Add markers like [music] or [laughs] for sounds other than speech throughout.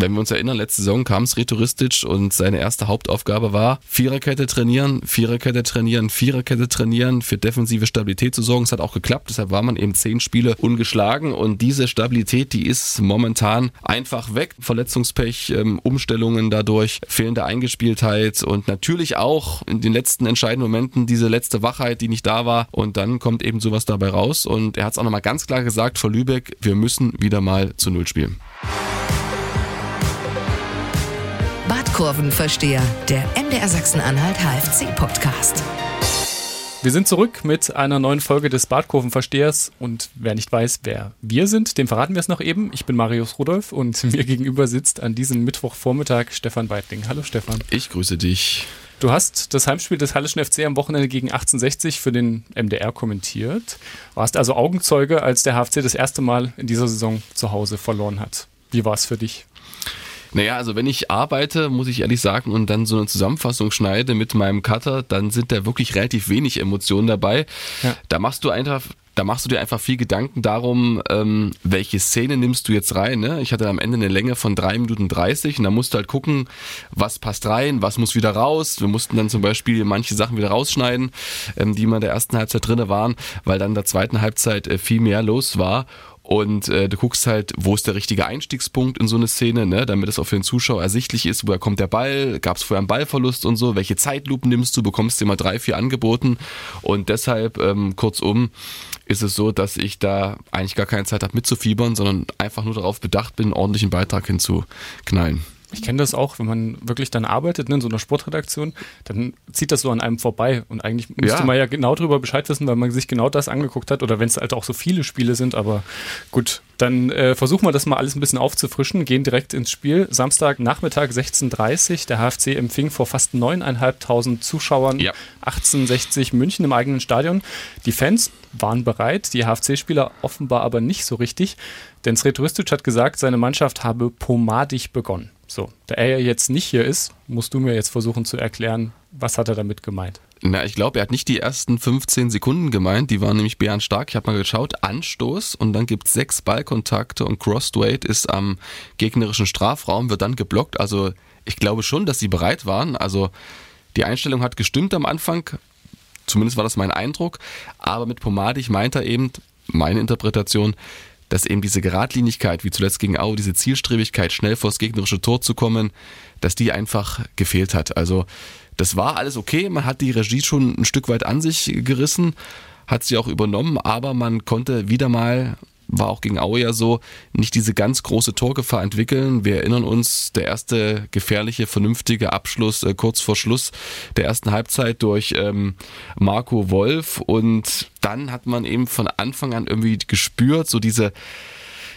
wenn wir uns erinnern, letzte Saison kam es Retouristisch und seine erste Hauptaufgabe war, Viererkette trainieren, Viererkette trainieren, Viererkette trainieren, für defensive Stabilität zu sorgen. Es hat auch geklappt, deshalb war man eben zehn Spiele ungeschlagen und diese Stabilität, die ist momentan einfach weg. Verletzungspech, ähm, Umstellungen dadurch, fehlende Eingespieltheit und natürlich auch in den letzten entscheidenden Momenten diese letzte Wachheit, die nicht da war und dann kommt eben sowas dabei raus und er hat es auch nochmal ganz klar gesagt vor Lübeck, wir müssen wieder mal zu Null spielen. Kurvenversteher, der MDR Sachsen-Anhalt HFC-Podcast. Wir sind zurück mit einer neuen Folge des Badkurvenverstehers und wer nicht weiß, wer wir sind, dem verraten wir es noch eben. Ich bin Marius Rudolf und [laughs] mir gegenüber sitzt an diesem Mittwochvormittag Stefan Beitling. Hallo Stefan. Ich grüße dich. Du hast das Heimspiel des Hallischen FC am Wochenende gegen 1860 für den MDR kommentiert. Warst also Augenzeuge, als der HFC das erste Mal in dieser Saison zu Hause verloren hat. Wie war es für dich? Naja, also wenn ich arbeite, muss ich ehrlich sagen, und dann so eine Zusammenfassung schneide mit meinem Cutter, dann sind da wirklich relativ wenig Emotionen dabei. Ja. Da machst du einfach da machst du dir einfach viel Gedanken darum, ähm, welche Szene nimmst du jetzt rein. Ne? Ich hatte am Ende eine Länge von drei Minuten 30 und da musst du halt gucken, was passt rein, was muss wieder raus. Wir mussten dann zum Beispiel manche Sachen wieder rausschneiden, ähm, die mal in der ersten Halbzeit drinne waren, weil dann in der zweiten Halbzeit äh, viel mehr los war. Und äh, du guckst halt, wo ist der richtige Einstiegspunkt in so eine Szene, ne, damit es auch für den Zuschauer ersichtlich ist, woher kommt der Ball, gab es vorher einen Ballverlust und so, welche Zeitlupen nimmst du, bekommst du immer drei, vier angeboten. Und deshalb, ähm, kurzum, ist es so, dass ich da eigentlich gar keine Zeit habe mitzufiebern, sondern einfach nur darauf bedacht bin, einen ordentlichen Beitrag hinzuknallen. Ich kenne das auch, wenn man wirklich dann arbeitet ne, in so einer Sportredaktion, dann zieht das so an einem vorbei und eigentlich müsste ja. man ja genau darüber Bescheid wissen, weil man sich genau das angeguckt hat oder wenn es halt auch so viele Spiele sind, aber gut, dann äh, versuchen wir das mal alles ein bisschen aufzufrischen, gehen direkt ins Spiel. Samstag Nachmittag 16.30 Uhr, der HFC empfing vor fast 9.500 Zuschauern ja. 1860 München im eigenen Stadion. Die Fans waren bereit, die HFC-Spieler offenbar aber nicht so richtig, denn Sretoristic hat gesagt, seine Mannschaft habe pomadig begonnen. So, da er ja jetzt nicht hier ist, musst du mir jetzt versuchen zu erklären, was hat er damit gemeint? Na, ich glaube, er hat nicht die ersten 15 Sekunden gemeint, die waren nämlich Bären stark. Ich habe mal geschaut, Anstoß und dann gibt es sechs Ballkontakte und Crossweight ist am gegnerischen Strafraum, wird dann geblockt. Also ich glaube schon, dass sie bereit waren. Also die Einstellung hat gestimmt am Anfang, zumindest war das mein Eindruck, aber mit Pomadig meint er eben, meine Interpretation, dass eben diese Geradlinigkeit, wie zuletzt gegen Au, diese Zielstrebigkeit, schnell vors gegnerische Tor zu kommen, dass die einfach gefehlt hat. Also das war alles okay, man hat die Regie schon ein Stück weit an sich gerissen, hat sie auch übernommen, aber man konnte wieder mal war auch gegen Aue ja so, nicht diese ganz große Torgefahr entwickeln. Wir erinnern uns, der erste gefährliche, vernünftige Abschluss äh, kurz vor Schluss der ersten Halbzeit durch ähm, Marco Wolf und dann hat man eben von Anfang an irgendwie gespürt, so diese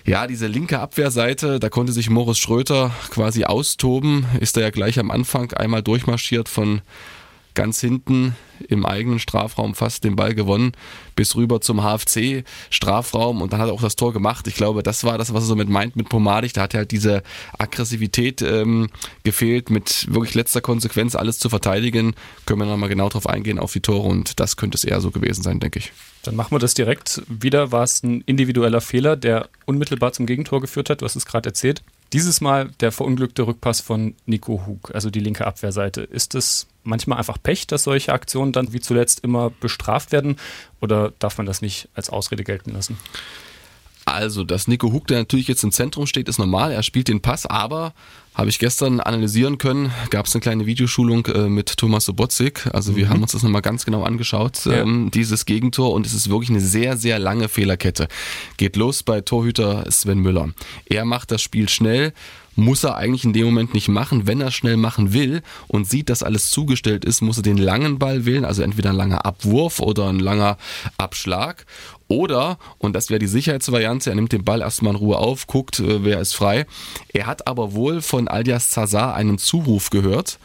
ja, diese linke Abwehrseite, da konnte sich Moritz Schröter quasi austoben, ist er ja gleich am Anfang einmal durchmarschiert von ganz hinten im eigenen Strafraum fast den Ball gewonnen, bis rüber zum HFC Strafraum und dann hat er auch das Tor gemacht. Ich glaube, das war das, was er so mit meint mit Pomadig. Da hat er halt diese Aggressivität ähm, gefehlt, mit wirklich letzter Konsequenz alles zu verteidigen. Können wir nochmal genau drauf eingehen auf die Tore und das könnte es eher so gewesen sein, denke ich. Dann machen wir das direkt. Wieder war es ein individueller Fehler, der unmittelbar zum Gegentor geführt hat. Du hast es gerade erzählt. Dieses Mal der verunglückte Rückpass von Nico Hug, also die linke Abwehrseite. Ist es manchmal einfach Pech, dass solche Aktionen dann wie zuletzt immer bestraft werden? Oder darf man das nicht als Ausrede gelten lassen? Also, dass Nico Hug, der natürlich jetzt im Zentrum steht, ist normal. Er spielt den Pass, aber habe ich gestern analysieren können, gab es eine kleine Videoschulung äh, mit Thomas Sobotzik. Also wir mhm. haben uns das nochmal ganz genau angeschaut, ja. ähm, dieses Gegentor. Und es ist wirklich eine sehr, sehr lange Fehlerkette. Geht los bei Torhüter Sven Müller. Er macht das Spiel schnell muss er eigentlich in dem Moment nicht machen. Wenn er schnell machen will und sieht, dass alles zugestellt ist, muss er den langen Ball wählen, also entweder ein langer Abwurf oder ein langer Abschlag. Oder, und das wäre die Sicherheitsvariante, er nimmt den Ball erstmal in Ruhe auf, guckt, äh, wer ist frei. Er hat aber wohl von Alias Zazar einen Zuruf gehört.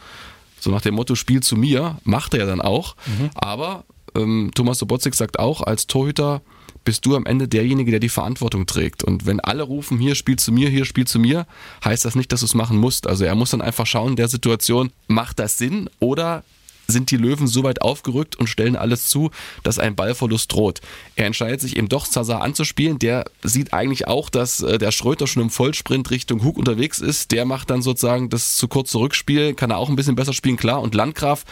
So nach dem Motto, Spiel zu mir, macht er ja dann auch. Mhm. Aber ähm, Thomas Sobotzik sagt auch, als Torhüter bist du am Ende derjenige, der die Verantwortung trägt. Und wenn alle rufen, hier spiel zu mir, hier spiel zu mir, heißt das nicht, dass du es machen musst. Also er muss dann einfach schauen, in der Situation, macht das Sinn oder sind die Löwen so weit aufgerückt und stellen alles zu, dass ein Ballverlust droht. Er entscheidet sich eben doch Zaza anzuspielen. Der sieht eigentlich auch, dass äh, der Schröter schon im Vollsprint Richtung Hug unterwegs ist. Der macht dann sozusagen das zu kurze Rückspiel, kann er auch ein bisschen besser spielen, klar. Und Landgraf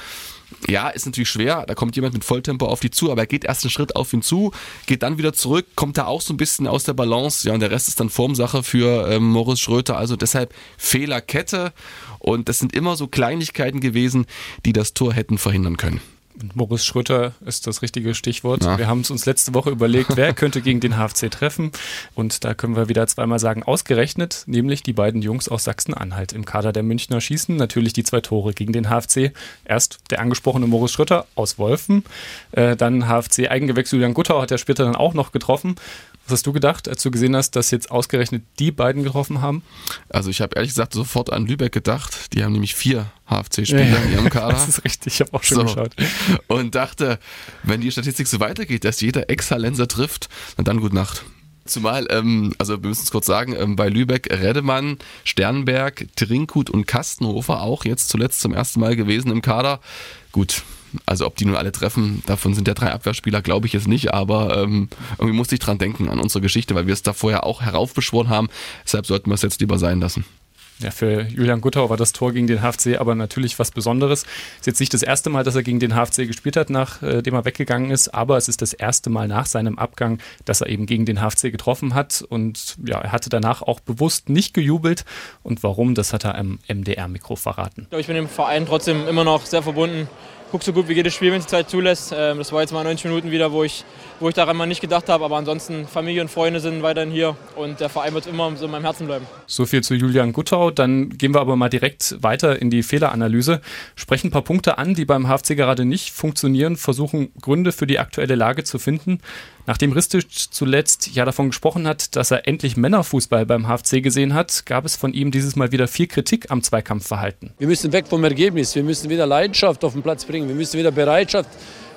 ja, ist natürlich schwer, da kommt jemand mit Volltempo auf die zu, aber er geht erst einen Schritt auf ihn zu, geht dann wieder zurück, kommt da auch so ein bisschen aus der Balance, ja, und der Rest ist dann Formsache für ähm, Morris Schröter, also deshalb Fehlerkette. Und das sind immer so Kleinigkeiten gewesen, die das Tor hätten verhindern können. Moritz Schröter ist das richtige Stichwort. Ja. Wir haben es uns letzte Woche überlegt, wer könnte gegen den HFC treffen. Und da können wir wieder zweimal sagen, ausgerechnet, nämlich die beiden Jungs aus Sachsen-Anhalt im Kader der Münchner schießen. Natürlich die zwei Tore gegen den HFC. Erst der angesprochene Moritz Schröter aus Wolfen, äh, dann HFC Eigengewächs Julian Guttau hat der später dann auch noch getroffen. Was hast du gedacht, als du gesehen hast, dass jetzt ausgerechnet die beiden getroffen haben? Also ich habe ehrlich gesagt sofort an Lübeck gedacht. Die haben nämlich vier HFC-Spieler ja, in ihrem [laughs] Kader. Das ist richtig, ich habe auch schon so. geschaut. Und dachte, wenn die Statistik so weitergeht, dass jeder Ex-Hallenser trifft, dann gut Nacht. Zumal, ähm, also wir müssen es kurz sagen, ähm, bei Lübeck Redemann, Sternberg, Trinkut und Kastenhofer auch jetzt zuletzt zum ersten Mal gewesen im Kader. Gut, also ob die nun alle treffen, davon sind ja drei Abwehrspieler, glaube ich jetzt nicht, aber ähm, irgendwie musste ich dran denken an unsere Geschichte, weil wir es da vorher auch heraufbeschworen haben. Deshalb sollten wir es jetzt lieber sein lassen. Ja, für Julian Guttau war das Tor gegen den HFC aber natürlich was Besonderes. Es ist jetzt nicht das erste Mal, dass er gegen den HFC gespielt hat, nachdem er weggegangen ist, aber es ist das erste Mal nach seinem Abgang, dass er eben gegen den HFC getroffen hat. Und ja, er hatte danach auch bewusst nicht gejubelt. Und warum, das hat er am MDR-Mikro verraten. Ich bin dem Verein trotzdem immer noch sehr verbunden gucke so gut wie jedes Spiel, wenn es die Zeit zulässt. Ähm, das war jetzt mal 90 Minuten wieder, wo ich, wo ich daran mal nicht gedacht habe. Aber ansonsten, Familie und Freunde sind weiterhin hier und der Verein wird immer so in meinem Herzen bleiben. So viel zu Julian Guttau. Dann gehen wir aber mal direkt weiter in die Fehleranalyse. Sprechen ein paar Punkte an, die beim HFC gerade nicht funktionieren, versuchen Gründe für die aktuelle Lage zu finden. Nachdem Ristic zuletzt ja davon gesprochen hat, dass er endlich Männerfußball beim HFC gesehen hat, gab es von ihm dieses Mal wieder viel Kritik am Zweikampfverhalten. Wir müssen weg vom Ergebnis, wir müssen wieder Leidenschaft auf den Platz bringen, wir müssen wieder Bereitschaft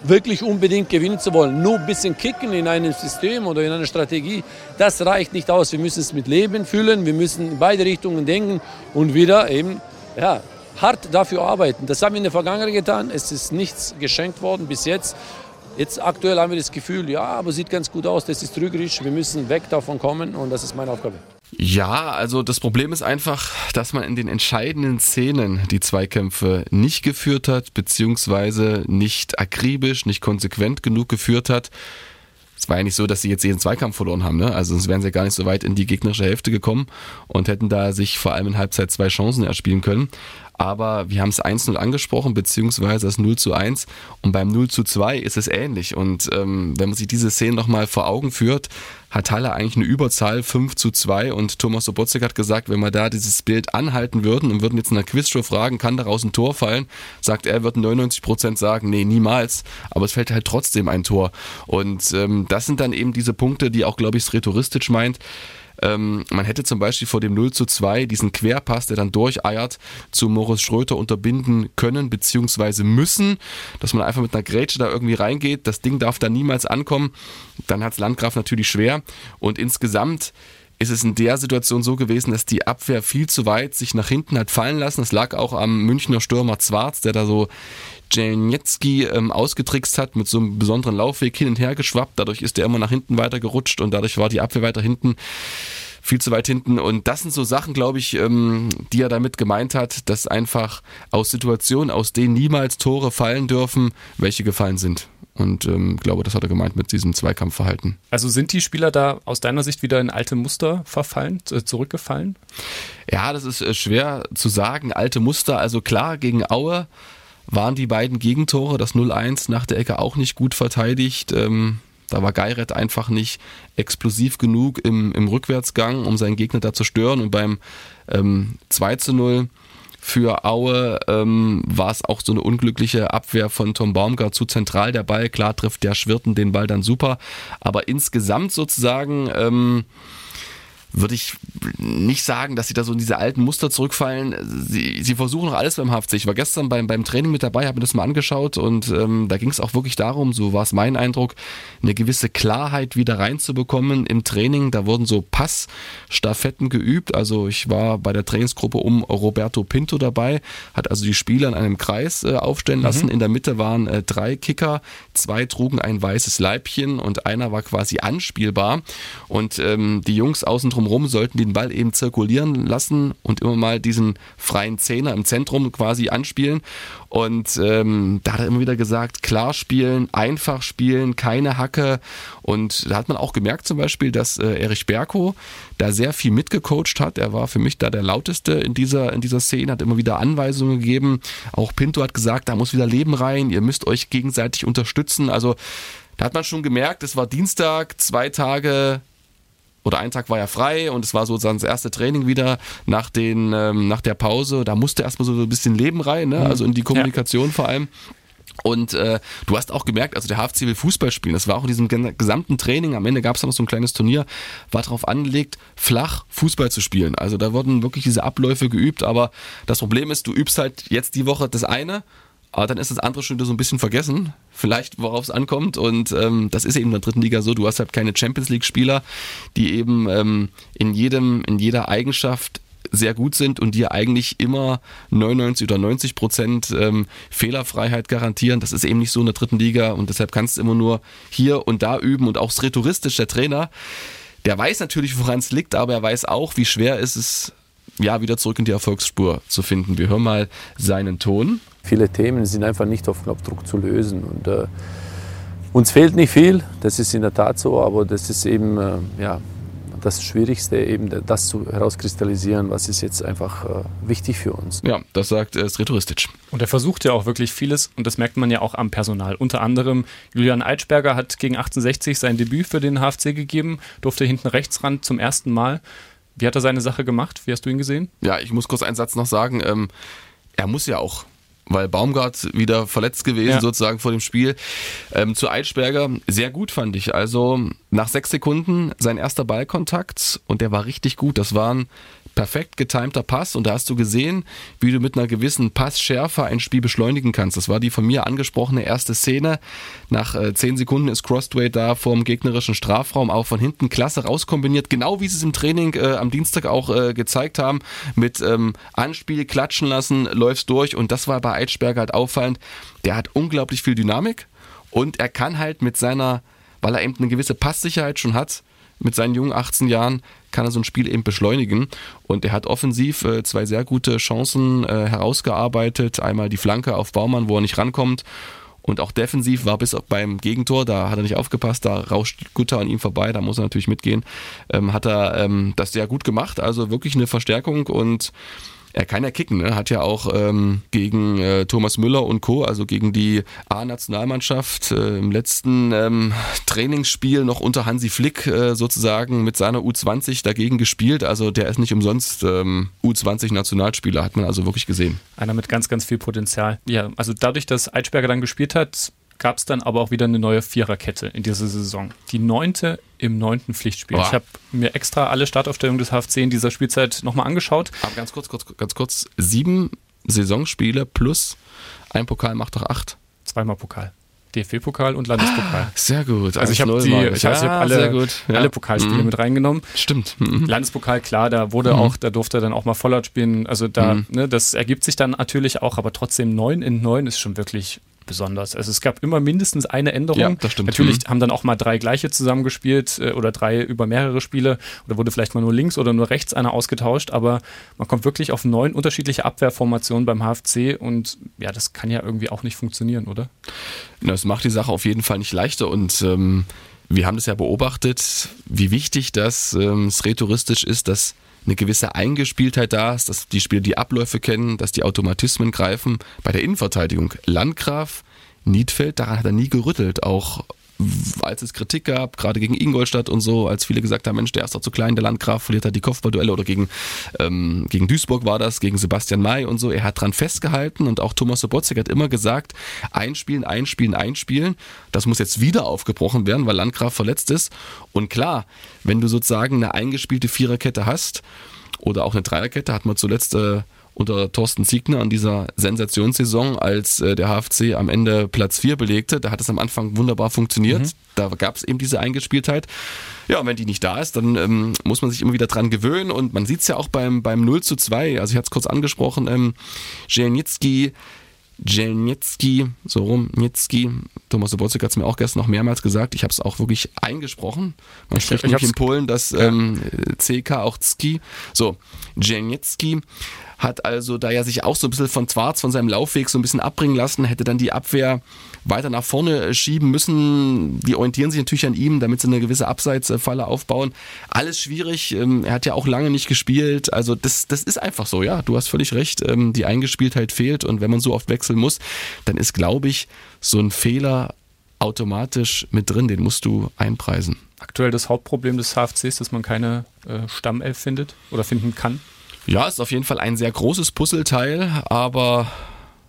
wirklich unbedingt gewinnen zu wollen. Nur ein bisschen kicken in einem System oder in einer Strategie, das reicht nicht aus. Wir müssen es mit Leben füllen, wir müssen in beide Richtungen denken und wieder eben ja, hart dafür arbeiten. Das haben wir in der Vergangenheit getan. Es ist nichts geschenkt worden bis jetzt. Jetzt aktuell haben wir das Gefühl, ja, aber sieht ganz gut aus, das ist trügerisch, wir müssen weg davon kommen und das ist meine Aufgabe. Ja, also das Problem ist einfach, dass man in den entscheidenden Szenen die Zweikämpfe nicht geführt hat, beziehungsweise nicht akribisch, nicht konsequent genug geführt hat. Es war ja nicht so, dass sie jetzt jeden Zweikampf verloren haben, ne? Also sonst wären sie gar nicht so weit in die gegnerische Hälfte gekommen und hätten da sich vor allem in Halbzeit zwei Chancen erspielen können aber wir haben es 1-0 angesprochen, beziehungsweise das 0 zu 1 und beim 0 zu 2 ist es ähnlich. Und ähm, wenn man sich diese Szene nochmal vor Augen führt, hat Halle eigentlich eine Überzahl 5 zu 2 und Thomas Sobotzek hat gesagt, wenn wir da dieses Bild anhalten würden und würden jetzt in einer Quizshow fragen, kann daraus ein Tor fallen, sagt er, würden 99 Prozent sagen, nee, niemals, aber es fällt halt trotzdem ein Tor. Und ähm, das sind dann eben diese Punkte, die auch, glaube ich, Sretoristisch meint, ähm, man hätte zum Beispiel vor dem 0 zu 2 diesen Querpass, der dann durcheiert, zu Moritz Schröter unterbinden können bzw. müssen, dass man einfach mit einer Grätsche da irgendwie reingeht. Das Ding darf da niemals ankommen. Dann hat es Landgraf natürlich schwer und insgesamt ist es in der Situation so gewesen, dass die Abwehr viel zu weit sich nach hinten hat fallen lassen. Das lag auch am Münchner Stürmer Zwarz, der da so Jelniecki ähm, ausgetrickst hat mit so einem besonderen Laufweg hin und her geschwappt. Dadurch ist er immer nach hinten weiter gerutscht und dadurch war die Abwehr weiter hinten viel zu weit hinten. Und das sind so Sachen, glaube ich, ähm, die er damit gemeint hat, dass einfach aus Situationen, aus denen niemals Tore fallen dürfen, welche gefallen sind. Und ähm, glaube, das hat er gemeint mit diesem Zweikampfverhalten. Also sind die Spieler da aus deiner Sicht wieder in alte Muster verfallen, äh, zurückgefallen? Ja, das ist äh, schwer zu sagen. Alte Muster, also klar, gegen Aue waren die beiden Gegentore, das 0-1 nach der Ecke auch nicht gut verteidigt. Ähm, da war Geiret einfach nicht explosiv genug im, im Rückwärtsgang, um seinen Gegner da zu stören. Und beim ähm, 2 zu 0 für Aue ähm, war es auch so eine unglückliche Abwehr von Tom Baumgart zu zentral der Ball. Klar trifft der Schwirten den Ball dann super, aber insgesamt sozusagen ähm, würde ich nicht sagen, dass sie da so in diese alten Muster zurückfallen. Sie, sie versuchen noch alles beim HFC. Ich war gestern beim, beim Training mit dabei, habe mir das mal angeschaut und ähm, da ging es auch wirklich darum, so war es mein Eindruck, eine gewisse Klarheit wieder reinzubekommen im Training. Da wurden so Passstaffetten geübt. Also ich war bei der Trainingsgruppe um Roberto Pinto dabei, hat also die Spieler in einem Kreis äh, aufstellen lassen. Mhm. In der Mitte waren äh, drei Kicker, zwei trugen ein weißes Leibchen und einer war quasi anspielbar. Und ähm, die Jungs außen drum drumherum sollten den Ball eben zirkulieren lassen und immer mal diesen freien Zehner im Zentrum quasi anspielen. Und ähm, da hat er immer wieder gesagt, klar spielen, einfach spielen, keine Hacke. Und da hat man auch gemerkt zum Beispiel, dass äh, Erich Berko da sehr viel mitgecoacht hat. Er war für mich da der lauteste in dieser, in dieser Szene, hat immer wieder Anweisungen gegeben. Auch Pinto hat gesagt, da muss wieder Leben rein, ihr müsst euch gegenseitig unterstützen. Also da hat man schon gemerkt, es war Dienstag, zwei Tage oder ein Tag war ja frei und es war sozusagen das erste Training wieder nach, den, ähm, nach der Pause. Da musste erstmal so ein bisschen Leben rein, ne? Mhm. also in die Kommunikation ja. vor allem. Und äh, du hast auch gemerkt, also der HFC will Fußball spielen. Das war auch in diesem gesamten Training. Am Ende gab es noch so ein kleines Turnier, war darauf angelegt, flach Fußball zu spielen. Also da wurden wirklich diese Abläufe geübt. Aber das Problem ist, du übst halt jetzt die Woche das eine aber dann ist das andere schon wieder so ein bisschen vergessen, vielleicht worauf es ankommt. Und ähm, das ist eben in der dritten Liga so. Du hast halt keine Champions League-Spieler, die eben ähm, in jedem, in jeder Eigenschaft sehr gut sind und dir eigentlich immer 99 oder 90 Prozent ähm, Fehlerfreiheit garantieren. Das ist eben nicht so in der dritten Liga und deshalb kannst du immer nur hier und da üben und auch rhetoristisch der Trainer, der weiß natürlich, woran es liegt, aber er weiß auch, wie schwer ist es, ja, wieder zurück in die Erfolgsspur zu finden. Wir hören mal seinen Ton. Viele Themen sind einfach nicht auf Knopfdruck zu lösen. Und, äh, uns fehlt nicht viel, das ist in der Tat so, aber das ist eben äh, ja, das Schwierigste, eben das zu herauskristallisieren, was ist jetzt einfach äh, wichtig für uns. Ja, das sagt äh, Sretoristic. Und er versucht ja auch wirklich vieles und das merkt man ja auch am Personal. Unter anderem Julian Eitschberger hat gegen 1860 sein Debüt für den HFC gegeben, durfte hinten rechts ran zum ersten Mal. Wie hat er seine Sache gemacht? Wie hast du ihn gesehen? Ja, ich muss kurz einen Satz noch sagen. Ähm, er muss ja auch weil Baumgart wieder verletzt gewesen ja. sozusagen vor dem Spiel. Ähm, zu Eitschberger sehr gut fand ich. Also nach sechs Sekunden sein erster Ballkontakt und der war richtig gut. Das waren perfekt getimter Pass und da hast du gesehen, wie du mit einer gewissen Passschärfe ein Spiel beschleunigen kannst. Das war die von mir angesprochene erste Szene. Nach äh, zehn Sekunden ist Crossway da vorm gegnerischen Strafraum auch von hinten klasse rauskombiniert, genau wie sie es im Training äh, am Dienstag auch äh, gezeigt haben, mit ähm, Anspiel, klatschen lassen, läufst durch und das war bei Eitschberger halt auffallend. Der hat unglaublich viel Dynamik und er kann halt mit seiner, weil er eben eine gewisse Passsicherheit schon hat, mit seinen jungen 18 Jahren kann er so ein Spiel eben beschleunigen. Und er hat offensiv äh, zwei sehr gute Chancen äh, herausgearbeitet. Einmal die Flanke auf Baumann, wo er nicht rankommt. Und auch defensiv war bis beim Gegentor, da hat er nicht aufgepasst, da rauscht Gutter an ihm vorbei, da muss er natürlich mitgehen. Ähm, hat er ähm, das sehr gut gemacht, also wirklich eine Verstärkung und er kann ja kicken, ne? hat ja auch ähm, gegen äh, Thomas Müller und Co., also gegen die A-Nationalmannschaft äh, im letzten ähm, Trainingsspiel noch unter Hansi Flick äh, sozusagen mit seiner U20 dagegen gespielt. Also der ist nicht umsonst ähm, U20-Nationalspieler, hat man also wirklich gesehen. Einer mit ganz, ganz viel Potenzial. Ja, also dadurch, dass Eitschberger dann gespielt hat, gab es dann aber auch wieder eine neue Viererkette in dieser Saison. Die neunte im neunten Pflichtspiel. Boah. Ich habe mir extra alle Startaufstellungen des HFC in dieser Spielzeit nochmal angeschaut. Aber ganz kurz, kurz, ganz kurz, sieben Saisonspiele plus ein Pokal macht doch acht. Zweimal Pokal. DFB-Pokal und Landespokal. Ah, sehr gut. Also ich habe die, ich ja, hab alle, ja. alle Pokalspiele mhm. mit reingenommen. Stimmt. Mhm. Landespokal, klar, da wurde mhm. auch, da durfte er dann auch mal Vollert spielen. Also da, mhm. ne, das ergibt sich dann natürlich auch, aber trotzdem neun in neun ist schon wirklich besonders. Also es gab immer mindestens eine Änderung. Ja, das stimmt. Natürlich mhm. haben dann auch mal drei gleiche zusammengespielt äh, oder drei über mehrere Spiele oder wurde vielleicht mal nur links oder nur rechts einer ausgetauscht, aber man kommt wirklich auf neun unterschiedliche Abwehrformationen beim HFC und ja, das kann ja irgendwie auch nicht funktionieren, oder? Das macht die Sache auf jeden Fall nicht leichter und ähm, wir haben das ja beobachtet, wie wichtig das ähm, rhetoristisch ist, dass eine gewisse Eingespieltheit da ist, dass die Spieler die Abläufe kennen, dass die Automatismen greifen. Bei der Innenverteidigung Landgraf, Niedfeld, daran hat er nie gerüttelt. Auch als es Kritik gab, gerade gegen Ingolstadt und so, als viele gesagt haben, Mensch, der ist doch zu klein, der Landgraf verliert halt die Kopfballduelle oder gegen, ähm, gegen Duisburg war das, gegen Sebastian May und so. Er hat dran festgehalten und auch Thomas Sobotzig hat immer gesagt, einspielen, einspielen, einspielen. Das muss jetzt wieder aufgebrochen werden, weil Landgraf verletzt ist. Und klar, wenn du sozusagen eine eingespielte Viererkette hast oder auch eine Dreierkette, hat man zuletzt äh, unter Thorsten Siegner an dieser Sensationssaison, als äh, der HFC am Ende Platz 4 belegte. Da hat es am Anfang wunderbar funktioniert. Mhm. Da gab es eben diese Eingespieltheit. Ja, und wenn die nicht da ist, dann ähm, muss man sich immer wieder dran gewöhnen. Und man sieht es ja auch beim, beim 0 zu 2. Also ich hatte es kurz angesprochen, ähm, Jelnicki Jelnicki, so rum, Nitzki. Thomas Sobolczyk hat es mir auch gestern noch mehrmals gesagt. Ich habe es auch wirklich eingesprochen. Man spricht nämlich in Polen das ähm, CK auch Ski. So, Jelnicki hat also, da er sich auch so ein bisschen von Zwarz, von seinem Laufweg so ein bisschen abbringen lassen, hätte dann die Abwehr weiter nach vorne schieben müssen. Die orientieren sich natürlich an ihm, damit sie eine gewisse Abseitsfalle aufbauen. Alles schwierig. Ähm, er hat ja auch lange nicht gespielt. Also das, das ist einfach so, ja. Du hast völlig recht. Ähm, die Eingespieltheit fehlt und wenn man so oft wechseln muss, dann ist, glaube ich, so ein Fehler automatisch mit drin. Den musst du einpreisen. Aktuell das Hauptproblem des HFCs, dass man keine äh, Stammelf findet oder finden kann. Ja, ist auf jeden Fall ein sehr großes Puzzleteil, aber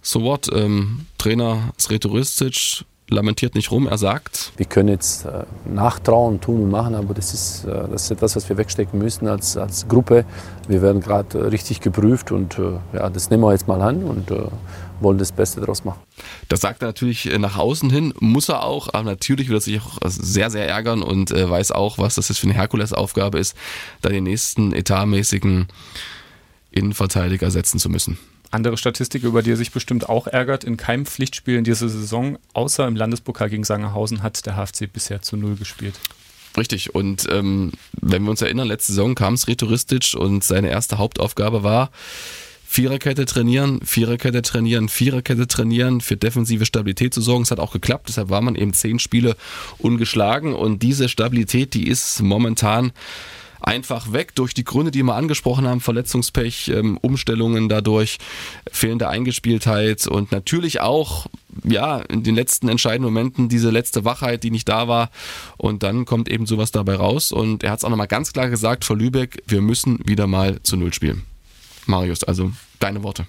so what? Ähm, Trainer Sretoristic lamentiert nicht rum, er sagt. Wir können jetzt äh, nachtrauen, tun und machen, aber das ist, äh, das ist etwas, was wir wegstecken müssen als, als Gruppe. Wir werden gerade äh, richtig geprüft und äh, ja, das nehmen wir jetzt mal an und äh, wollen das Beste daraus machen. Das sagt er natürlich äh, nach außen hin, muss er auch, aber natürlich wird er sich auch sehr, sehr ärgern und weiß auch, was das für eine Herkulesaufgabe ist, da den nächsten etatmäßigen Innenverteidiger setzen zu müssen. Andere Statistik, über die er sich bestimmt auch ärgert, in keinem Pflichtspiel in dieser Saison, außer im Landespokal gegen Sangerhausen, hat der HFC bisher zu null gespielt. Richtig, und ähm, wenn wir uns erinnern, letzte Saison kam es retouristisch und seine erste Hauptaufgabe war, Viererkette trainieren, Viererkette trainieren, Viererkette trainieren, für defensive Stabilität zu sorgen. Es hat auch geklappt, deshalb war man eben zehn Spiele ungeschlagen und diese Stabilität, die ist momentan einfach weg durch die Gründe, die wir angesprochen haben, Verletzungspech, ähm, Umstellungen dadurch, fehlende Eingespieltheit und natürlich auch ja, in den letzten entscheidenden Momenten diese letzte Wachheit, die nicht da war. Und dann kommt eben sowas dabei raus. Und er hat es auch nochmal ganz klar gesagt vor Lübeck, wir müssen wieder mal zu Null spielen. Marius, also deine Worte.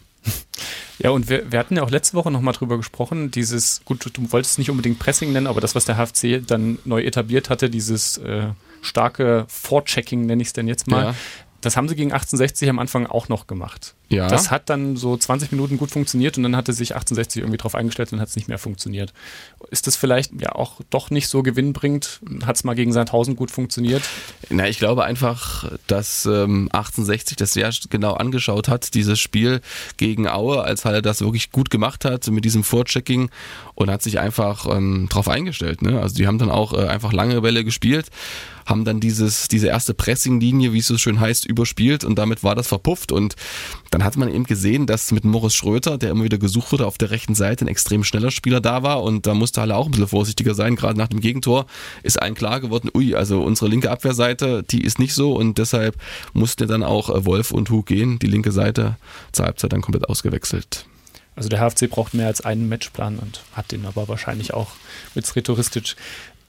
Ja, und wir, wir hatten ja auch letzte Woche nochmal drüber gesprochen, dieses, gut, du wolltest es nicht unbedingt Pressing nennen, aber das, was der HFC dann neu etabliert hatte, dieses äh, starke Vorchecking, nenne ich es denn jetzt mal, ja. das haben sie gegen 1860 am Anfang auch noch gemacht. Ja. Das hat dann so 20 Minuten gut funktioniert und dann hatte sich 1860 irgendwie drauf eingestellt und hat es nicht mehr funktioniert. Ist das vielleicht ja auch doch nicht so gewinnbringend? Hat es mal gegen Sandhausen gut funktioniert? Na, ich glaube einfach, dass ähm, 1860 das sehr genau angeschaut hat, dieses Spiel gegen Aue, als Halle das wirklich gut gemacht hat mit diesem Vorchecking und hat sich einfach ähm, drauf eingestellt. Ne? Also die haben dann auch äh, einfach lange Bälle gespielt haben dann dieses, diese erste Pressinglinie, wie es so schön heißt, überspielt und damit war das verpufft. Und dann hat man eben gesehen, dass mit Morris Schröter, der immer wieder gesucht wurde, auf der rechten Seite ein extrem schneller Spieler da war und da musste Halle auch ein bisschen vorsichtiger sein. Gerade nach dem Gegentor ist allen klar geworden, ui, also unsere linke Abwehrseite, die ist nicht so und deshalb musste dann auch äh, Wolf und Hug gehen, die linke Seite zur Halbzeit dann komplett ausgewechselt. Also der HFC braucht mehr als einen Matchplan und hat den aber wahrscheinlich auch mit Sretoristic.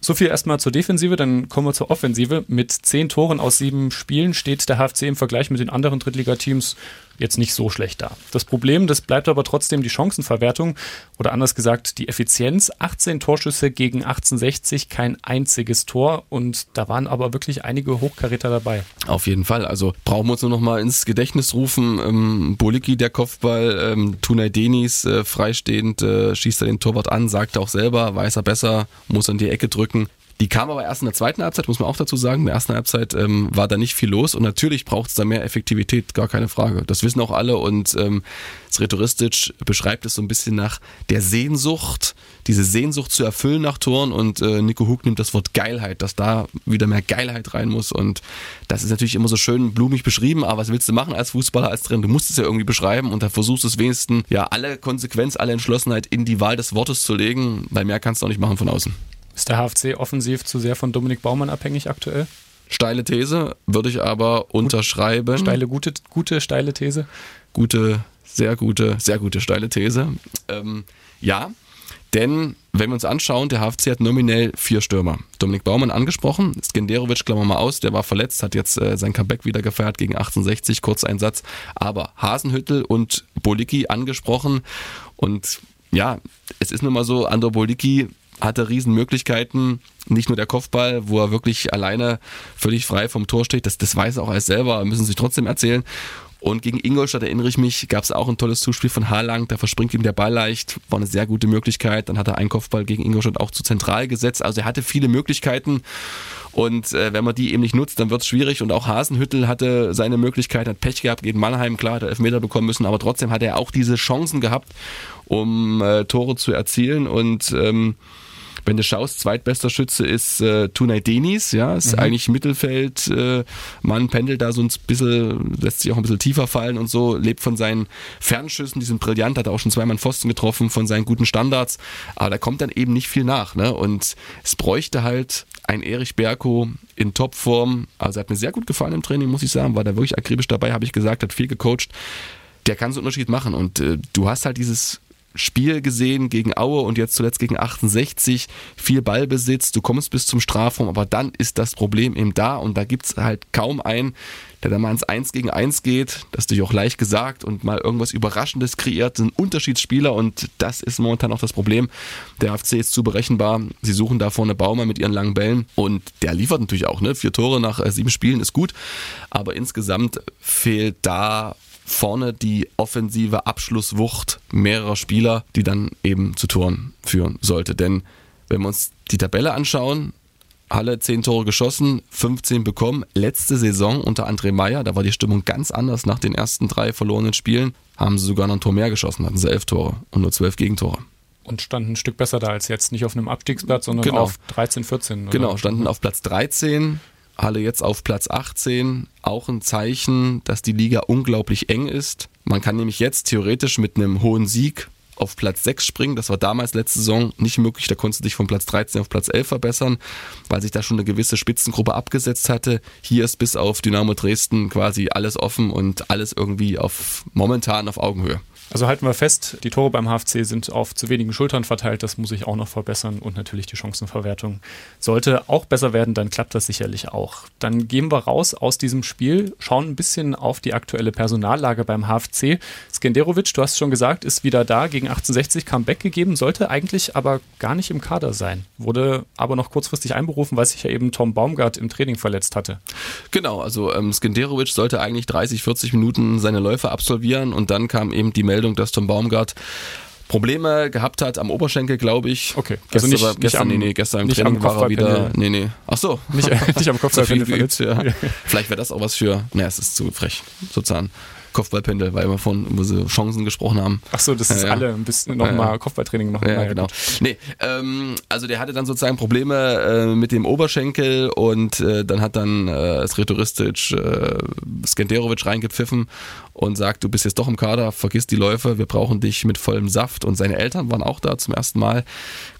So viel erstmal zur Defensive, dann kommen wir zur Offensive. Mit zehn Toren aus sieben Spielen steht der HFC im Vergleich mit den anderen Drittligateams jetzt nicht so schlecht da. Das Problem, das bleibt aber trotzdem die Chancenverwertung oder anders gesagt die Effizienz. 18 Torschüsse gegen 1860, kein einziges Tor und da waren aber wirklich einige Hochkaräter dabei. Auf jeden Fall. Also brauchen wir uns nur noch mal ins Gedächtnis rufen. Ähm, Boliki, der Kopfball, ähm, Tunay Denis äh, freistehend, äh, schießt er den Torwart an, sagt auch selber, weiß er besser, muss in die Ecke drücken. Die kam aber erst in der zweiten Halbzeit, muss man auch dazu sagen. In der ersten Halbzeit ähm, war da nicht viel los und natürlich braucht es da mehr Effektivität, gar keine Frage. Das wissen auch alle und ähm, Sretoristic beschreibt es so ein bisschen nach der Sehnsucht, diese Sehnsucht zu erfüllen nach Toren und äh, Nico Hug nimmt das Wort Geilheit, dass da wieder mehr Geilheit rein muss und das ist natürlich immer so schön blumig beschrieben, aber was willst du machen als Fußballer, als Trainer? Du musst es ja irgendwie beschreiben und da versuchst du es wenigstens, ja, alle Konsequenz, alle Entschlossenheit in die Wahl des Wortes zu legen, weil mehr kannst du auch nicht machen von außen. Ist der HFC offensiv zu sehr von Dominik Baumann abhängig aktuell? Steile These, würde ich aber unterschreiben. Steile, gute, gute, steile These? Gute, sehr gute, sehr gute steile These. Ähm, ja, Denn wenn wir uns anschauen, der HFC hat nominell vier Stürmer. Dominik Baumann angesprochen, Skenderovic klammern wir mal aus, der war verletzt, hat jetzt äh, sein Comeback wieder gefeiert gegen 1860, Kurzeinsatz. Aber Hasenhüttel und Bolicki angesprochen und ja, es ist nun mal so, Andor Bolicki hatte Riesenmöglichkeiten. Nicht nur der Kopfball, wo er wirklich alleine völlig frei vom Tor steht, das, das weiß er auch alles selber, müssen sich trotzdem erzählen. Und gegen Ingolstadt erinnere ich mich, gab es auch ein tolles Zuspiel von Harlang, da verspringt ihm der Ball leicht, war eine sehr gute Möglichkeit. Dann hat er einen Kopfball gegen Ingolstadt auch zu zentral gesetzt. Also er hatte viele Möglichkeiten. Und äh, wenn man die eben nicht nutzt, dann wird es schwierig. Und auch Hasenhüttel hatte seine Möglichkeit, hat Pech gehabt gegen Mannheim, klar, hat er Elfmeter bekommen müssen, aber trotzdem hat er auch diese Chancen gehabt, um äh, Tore zu erzielen. Und ähm, wenn du schaust, zweitbester Schütze ist äh, Tunay Denis, ja, ist mhm. eigentlich Mittelfeld, äh, Mann pendelt da so ein bisschen, lässt sich auch ein bisschen tiefer fallen und so, lebt von seinen Fernschüssen, die sind brillant, hat auch schon zweimal einen Pfosten getroffen, von seinen guten Standards, aber da kommt dann eben nicht viel nach, ne, und es bräuchte halt ein Erich Berko in Topform, also er hat mir sehr gut gefallen im Training, muss ich sagen, war da wirklich akribisch dabei, habe ich gesagt, hat viel gecoacht, der kann so einen Unterschied machen und äh, du hast halt dieses Spiel gesehen gegen Aue und jetzt zuletzt gegen 68, viel Ballbesitz, du kommst bis zum Strafraum, aber dann ist das Problem eben da und da gibt es halt kaum einen, der da mal ins 1 gegen 1 geht, das ist natürlich auch leicht gesagt und mal irgendwas Überraschendes kreiert, sind Unterschiedsspieler und das ist momentan auch das Problem. Der FC ist zu berechenbar, sie suchen da vorne Baumer mit ihren langen Bällen und der liefert natürlich auch, ne? vier Tore nach äh, sieben Spielen ist gut, aber insgesamt fehlt da vorne die offensive Abschlusswucht mehrerer Spieler, die dann eben zu Toren führen sollte. Denn wenn wir uns die Tabelle anschauen, Halle 10 Tore geschossen, 15 bekommen. Letzte Saison unter André Meyer, da war die Stimmung ganz anders nach den ersten drei verlorenen Spielen, haben sie sogar noch ein Tor mehr geschossen, hatten sie elf Tore und nur zwölf Gegentore. Und standen ein Stück besser da als jetzt, nicht auf einem Abstiegsplatz, sondern genau. auf 13, 14. Oder? Genau, standen auf Platz 13, Halle jetzt auf Platz 18, auch ein Zeichen, dass die Liga unglaublich eng ist. Man kann nämlich jetzt theoretisch mit einem hohen Sieg auf Platz 6 springen. Das war damals letzte Saison nicht möglich. Da konntest du dich von Platz 13 auf Platz 11 verbessern, weil sich da schon eine gewisse Spitzengruppe abgesetzt hatte. Hier ist bis auf Dynamo Dresden quasi alles offen und alles irgendwie auf momentan auf Augenhöhe. Also halten wir fest, die Tore beim HFC sind auf zu wenigen Schultern verteilt. Das muss ich auch noch verbessern und natürlich die Chancenverwertung sollte auch besser werden. Dann klappt das sicherlich auch. Dann gehen wir raus aus diesem Spiel, schauen ein bisschen auf die aktuelle Personallage beim HFC. Skenderovic, du hast schon gesagt, ist wieder da. Gegen 1860 Comeback gegeben, sollte eigentlich aber gar nicht im Kader sein. Wurde aber noch kurzfristig einberufen, weil sich ja eben Tom Baumgart im Training verletzt hatte. Genau, also ähm, Skenderovic sollte eigentlich 30, 40 Minuten seine Läufe absolvieren und dann kam eben die Meldung, Meldung, dass Tom Baumgart Probleme gehabt hat am Oberschenkel, glaube ich. Okay. Also nicht, gestern, nicht am, nee, nee, gestern im Training war er wieder. Nee, nee. Ach so. Nicht, nicht am [laughs] Kopfballpendel verletzt. Ja. Vielleicht wäre das auch was für. Naja, es ist zu frech, sozusagen. Kopfballpendel, weil wir von wo sie Chancen gesprochen haben. Ach so, das ist ja, alle ein bisschen nochmal ja, Kopfballtraining noch. Ja, genau. Nee, ähm, also der hatte dann sozusagen Probleme äh, mit dem Oberschenkel und äh, dann hat dann äh, Sretoristic äh, Skenderovic reingepfiffen und sagt, du bist jetzt doch im Kader, vergiss die Läufe, wir brauchen dich mit vollem Saft. Und seine Eltern waren auch da zum ersten Mal,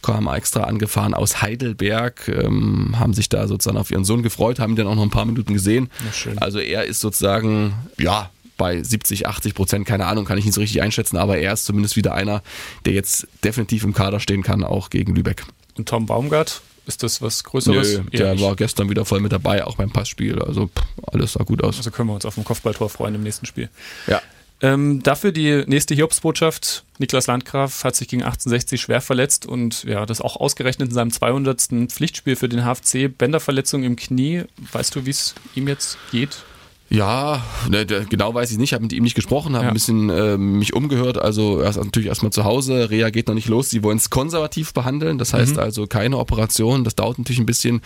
kamen extra angefahren aus Heidelberg, ähm, haben sich da sozusagen auf ihren Sohn gefreut, haben ihn dann auch noch ein paar Minuten gesehen. Also er ist sozusagen, ja, bei 70, 80 Prozent, keine Ahnung, kann ich nicht so richtig einschätzen, aber er ist zumindest wieder einer, der jetzt definitiv im Kader stehen kann, auch gegen Lübeck. Und Tom Baumgart, ist das was Größeres? Nö, der war gestern wieder voll mit dabei, auch beim Passspiel. Also pff, alles sah gut aus. Also können wir uns auf ein Kopfballtor freuen im nächsten Spiel. Ja. Ähm, dafür die nächste Hiobsbotschaft. Niklas Landgraf hat sich gegen 1860 schwer verletzt und ja, das auch ausgerechnet in seinem 200. Pflichtspiel für den HFC. Bänderverletzung im Knie. Weißt du, wie es ihm jetzt geht? Ja, ne, genau weiß ich nicht, habe mit ihm nicht gesprochen, habe ja. ein bisschen äh, mich umgehört. Also er ist natürlich erstmal zu Hause, Reha geht noch nicht los. Sie wollen es konservativ behandeln, das heißt mhm. also keine Operation. Das dauert natürlich ein bisschen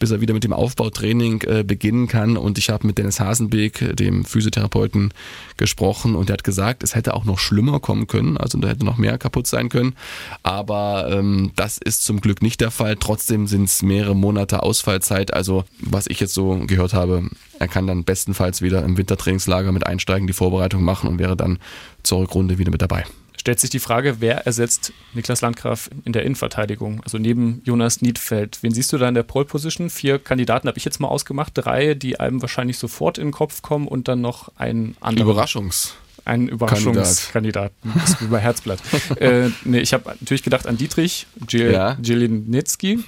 bis er wieder mit dem Aufbautraining äh, beginnen kann. Und ich habe mit Dennis Hasenbeek, dem Physiotherapeuten, gesprochen und er hat gesagt, es hätte auch noch schlimmer kommen können, also da hätte noch mehr kaputt sein können. Aber ähm, das ist zum Glück nicht der Fall. Trotzdem sind es mehrere Monate Ausfallzeit. Also was ich jetzt so gehört habe, er kann dann bestenfalls wieder im Wintertrainingslager mit einsteigen, die Vorbereitung machen und wäre dann zur Rückrunde wieder mit dabei stellt sich die Frage, wer ersetzt Niklas Landgraf in der Innenverteidigung? Also neben Jonas Niedfeld. Wen siehst du da in der Pole Position? Vier Kandidaten habe ich jetzt mal ausgemacht. Drei, die einem wahrscheinlich sofort in den Kopf kommen und dann noch ein anderer. Überraschungs. ein Überraschungskandidat. Das ist wie bei Herzblatt. [laughs] äh, nee, ich habe natürlich gedacht an Dietrich Jel ja. Jelenitzki.